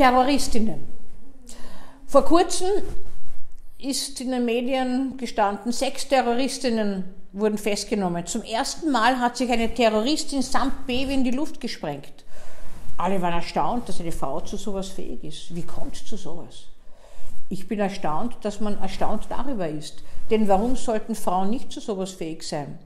Terroristinnen. Vor kurzem ist in den Medien gestanden, sechs Terroristinnen wurden festgenommen. Zum ersten Mal hat sich eine Terroristin samt Baby in die Luft gesprengt. Alle waren erstaunt, dass eine Frau zu sowas fähig ist. Wie kommt es zu sowas? Ich bin erstaunt, dass man erstaunt darüber ist. Denn warum sollten Frauen nicht zu sowas fähig sein?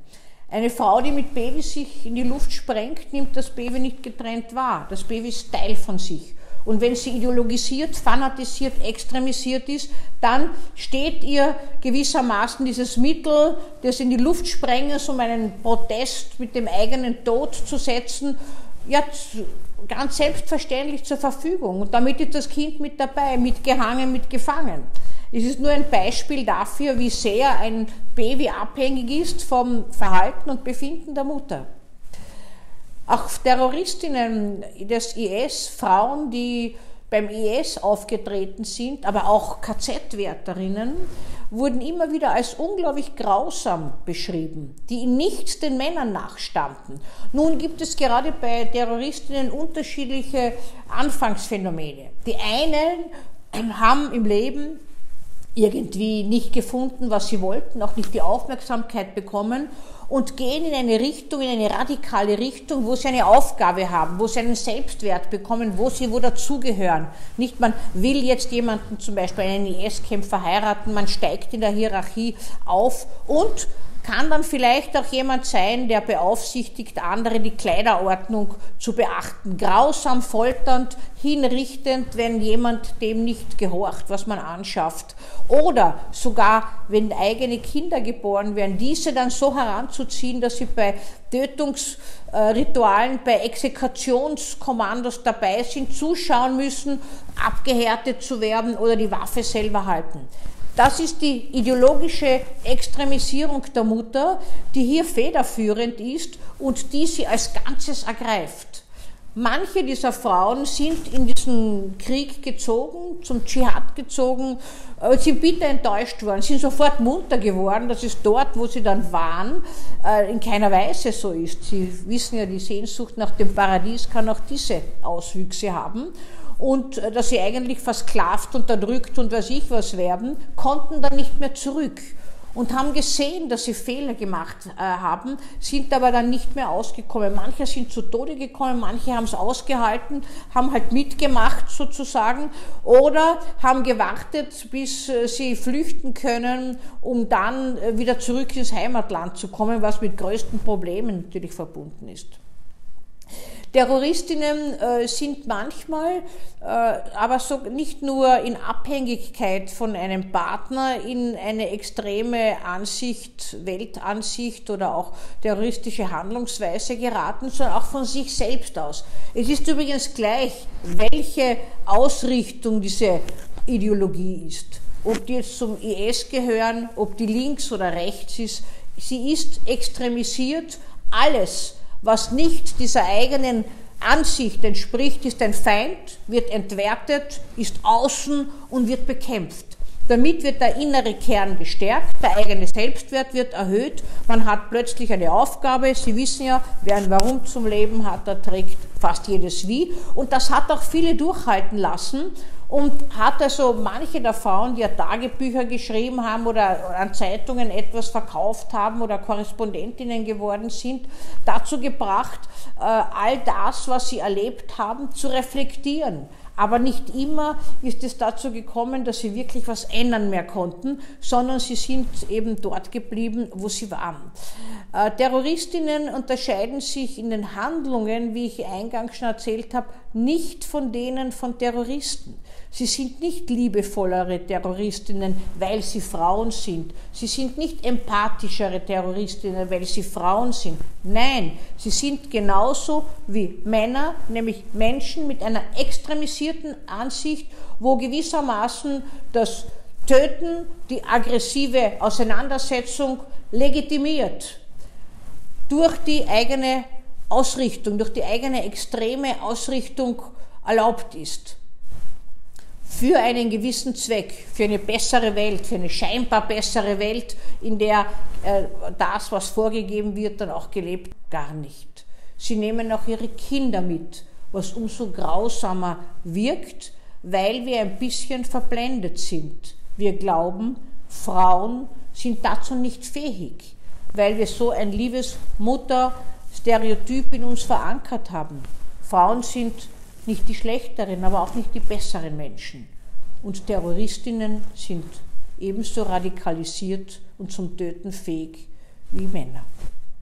Eine Frau, die mit Baby sich in die Luft sprengt, nimmt das Baby nicht getrennt wahr. Das Baby ist Teil von sich. Und wenn sie ideologisiert, fanatisiert, extremisiert ist, dann steht ihr gewissermaßen dieses Mittel des in die Luft Sprengens, um einen Protest mit dem eigenen Tod zu setzen, ja, ganz selbstverständlich zur Verfügung. Und damit ist das Kind mit dabei, mitgehangen, mitgefangen. Es ist nur ein Beispiel dafür, wie sehr ein Baby abhängig ist vom Verhalten und Befinden der Mutter. Auch Terroristinnen des IS, Frauen, die beim IS aufgetreten sind, aber auch KZ-Wärterinnen, wurden immer wieder als unglaublich grausam beschrieben, die in nichts den Männern nachstanden. Nun gibt es gerade bei Terroristinnen unterschiedliche Anfangsphänomene. Die einen haben im Leben irgendwie nicht gefunden, was sie wollten, auch nicht die Aufmerksamkeit bekommen und gehen in eine Richtung, in eine radikale Richtung, wo sie eine Aufgabe haben, wo sie einen Selbstwert bekommen, wo sie wo dazugehören. Nicht man will jetzt jemanden, zum Beispiel einen IS-Kämpfer heiraten, man steigt in der Hierarchie auf und kann dann vielleicht auch jemand sein, der beaufsichtigt, andere die Kleiderordnung zu beachten. Grausam, folternd, hinrichtend, wenn jemand dem nicht gehorcht, was man anschafft. Oder sogar, wenn eigene Kinder geboren werden, diese dann so heranzuziehen, dass sie bei Tötungsritualen, bei Exekutionskommandos dabei sind, zuschauen müssen, abgehärtet zu werden oder die Waffe selber halten. Das ist die ideologische Extremisierung der Mutter, die hier federführend ist und die sie als Ganzes ergreift. Manche dieser Frauen sind in diesen Krieg gezogen, zum Dschihad gezogen, äh, sind bitter enttäuscht worden, sind sofort munter geworden, dass es dort, wo sie dann waren, äh, in keiner Weise so ist. Sie wissen ja, die Sehnsucht nach dem Paradies kann auch diese Auswüchse haben und äh, dass sie eigentlich versklavt, unterdrückt und weiß ich was werden, konnten dann nicht mehr zurück und haben gesehen, dass sie Fehler gemacht äh, haben, sind aber dann nicht mehr ausgekommen. Manche sind zu Tode gekommen, manche haben es ausgehalten, haben halt mitgemacht sozusagen oder haben gewartet, bis äh, sie flüchten können, um dann äh, wieder zurück ins Heimatland zu kommen, was mit größten Problemen natürlich verbunden ist. Terroristinnen äh, sind manchmal, äh, aber so nicht nur in Abhängigkeit von einem Partner in eine extreme Ansicht, Weltansicht oder auch terroristische Handlungsweise geraten, sondern auch von sich selbst aus. Es ist übrigens gleich, welche Ausrichtung diese Ideologie ist. Ob die jetzt zum IS gehören, ob die links oder rechts ist, sie ist extremisiert. Alles was nicht dieser eigenen Ansicht entspricht, ist ein Feind, wird entwertet, ist außen und wird bekämpft. Damit wird der innere Kern gestärkt, der eigene Selbstwert wird erhöht, man hat plötzlich eine Aufgabe. Sie wissen ja, wer ein Warum zum Leben hat, der trägt fast jedes Wie. Und das hat auch viele durchhalten lassen und hat also manche der Frauen, die ja Tagebücher geschrieben haben oder an Zeitungen etwas verkauft haben oder Korrespondentinnen geworden sind, dazu gebracht, äh, all das, was sie erlebt haben, zu reflektieren. Aber nicht immer ist es dazu gekommen, dass sie wirklich was ändern mehr konnten, sondern sie sind eben dort geblieben, wo sie waren. Äh, Terroristinnen unterscheiden sich in den Handlungen, wie ich eingangs schon erzählt habe, nicht von denen von Terroristen. Sie sind nicht liebevollere Terroristinnen, weil sie Frauen sind. Sie sind nicht empathischere Terroristinnen, weil sie Frauen sind. Nein, sie sind genauso wie Männer, nämlich Menschen mit einer extremisierten Ansicht, wo gewissermaßen das Töten, die aggressive Auseinandersetzung legitimiert. Durch die eigene Ausrichtung, durch die eigene extreme Ausrichtung erlaubt ist. Für einen gewissen Zweck, für eine bessere Welt, für eine scheinbar bessere Welt, in der äh, das, was vorgegeben wird, dann auch gelebt, gar nicht. Sie nehmen auch ihre Kinder mit, was umso grausamer wirkt, weil wir ein bisschen verblendet sind. Wir glauben, Frauen sind dazu nicht fähig, weil wir so ein liebes Mutter-Stereotyp in uns verankert haben. Frauen sind nicht die schlechteren, aber auch nicht die besseren Menschen. Und Terroristinnen sind ebenso radikalisiert und zum Töten fähig wie Männer.